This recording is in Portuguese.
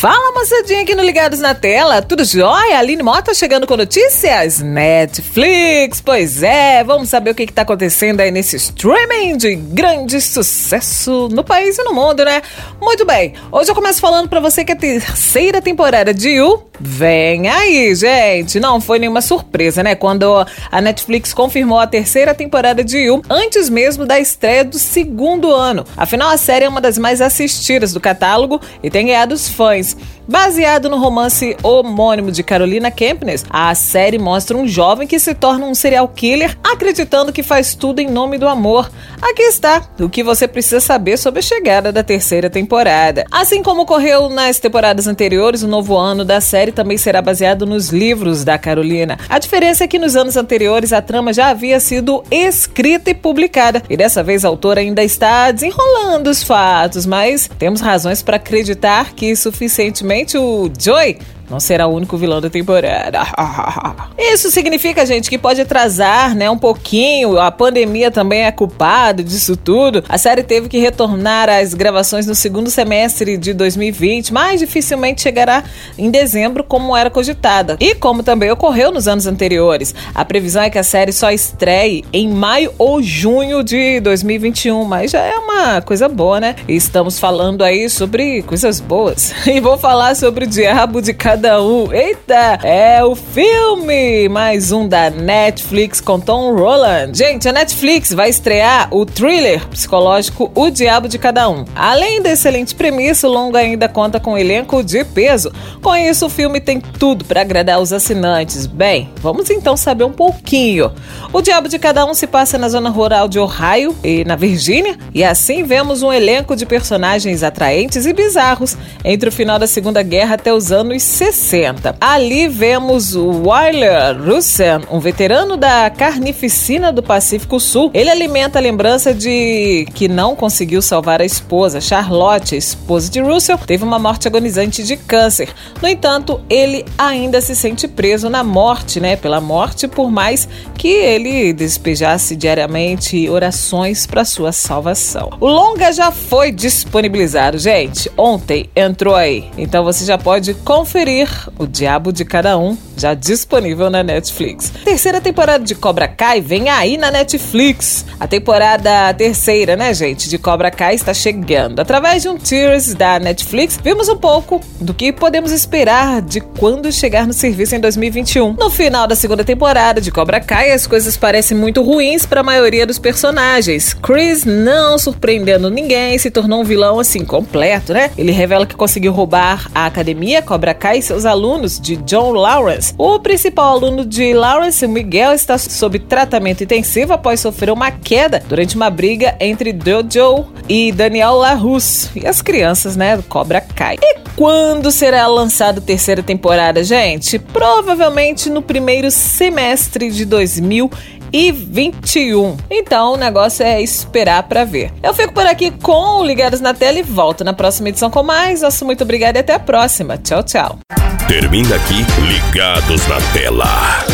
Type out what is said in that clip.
Fala moçadinha aqui no Ligados na Tela, tudo jóia? Aline Mota chegando com notícias? Netflix, pois é, vamos saber o que está acontecendo aí nesse streaming de grande sucesso no país e no mundo, né? Muito bem, hoje eu começo falando para você que a terceira temporada de You vem aí, gente. Não foi nenhuma surpresa, né? Quando a Netflix confirmou a terceira temporada de You, antes mesmo da estreia do segundo ano. Afinal, a série é uma das mais assistidas do catálogo e tem ganhado os fãs. is Baseado no romance homônimo de Carolina Kempnes, a série mostra um jovem que se torna um serial killer acreditando que faz tudo em nome do amor. Aqui está o que você precisa saber sobre a chegada da terceira temporada. Assim como ocorreu nas temporadas anteriores, o novo ano da série também será baseado nos livros da Carolina. A diferença é que nos anos anteriores a trama já havia sido escrita e publicada, e dessa vez a autora ainda está desenrolando os fatos, mas temos razões para acreditar que suficiente to Joy. Não será o único vilão da temporada. Isso significa, gente, que pode atrasar, né, um pouquinho. A pandemia também é culpada disso tudo. A série teve que retornar às gravações no segundo semestre de 2020, mas dificilmente chegará em dezembro como era cogitada. E como também ocorreu nos anos anteriores. A previsão é que a série só estreie em maio ou junho de 2021, mas já é uma coisa boa, né? Estamos falando aí sobre coisas boas. E vou falar sobre o diabo de cada cada um. Eita, é o filme mais um da Netflix com Tom Roland. Gente, a Netflix vai estrear o thriller psicológico O Diabo de Cada Um. Além da excelente premissa, o longa ainda conta com um elenco de peso. Com isso, o filme tem tudo para agradar os assinantes. Bem, vamos então saber um pouquinho. O Diabo de Cada Um se passa na zona rural de Ohio e na Virgínia, e assim vemos um elenco de personagens atraentes e bizarros entre o final da Segunda Guerra até os anos 60. 60. Ali vemos o Wyler Russen, um veterano da carnificina do Pacífico Sul. Ele alimenta a lembrança de que não conseguiu salvar a esposa. Charlotte, esposa de Russell, teve uma morte agonizante de câncer. No entanto, ele ainda se sente preso na morte, né? Pela morte, por mais que ele despejasse diariamente orações para sua salvação. O longa já foi disponibilizado, gente. Ontem entrou aí. Então você já pode conferir o Diabo de Cada Um, já disponível na Netflix. terceira temporada de Cobra Kai vem aí na Netflix. A temporada terceira, né, gente, de Cobra Kai está chegando. Através de um Tears da Netflix, vimos um pouco do que podemos esperar de quando chegar no serviço em 2021. No final da segunda temporada de Cobra Kai, as coisas parecem muito ruins para a maioria dos personagens. Chris, não surpreendendo ninguém, se tornou um vilão assim completo, né? Ele revela que conseguiu roubar a academia Cobra Kai seus alunos de John Lawrence. O principal aluno de Lawrence, Miguel, está sob tratamento intensivo após sofrer uma queda durante uma briga entre Dojo e Daniel LaRusse e as crianças, né, Cobra Kai. E quando será lançada a terceira temporada, gente? Provavelmente no primeiro semestre de 2020 e 21. Então o negócio é esperar para ver. Eu fico por aqui com o Ligados na Tela e volto na próxima edição com mais. Nosso muito obrigado e até a próxima. Tchau, tchau. Termina aqui Ligados na Tela.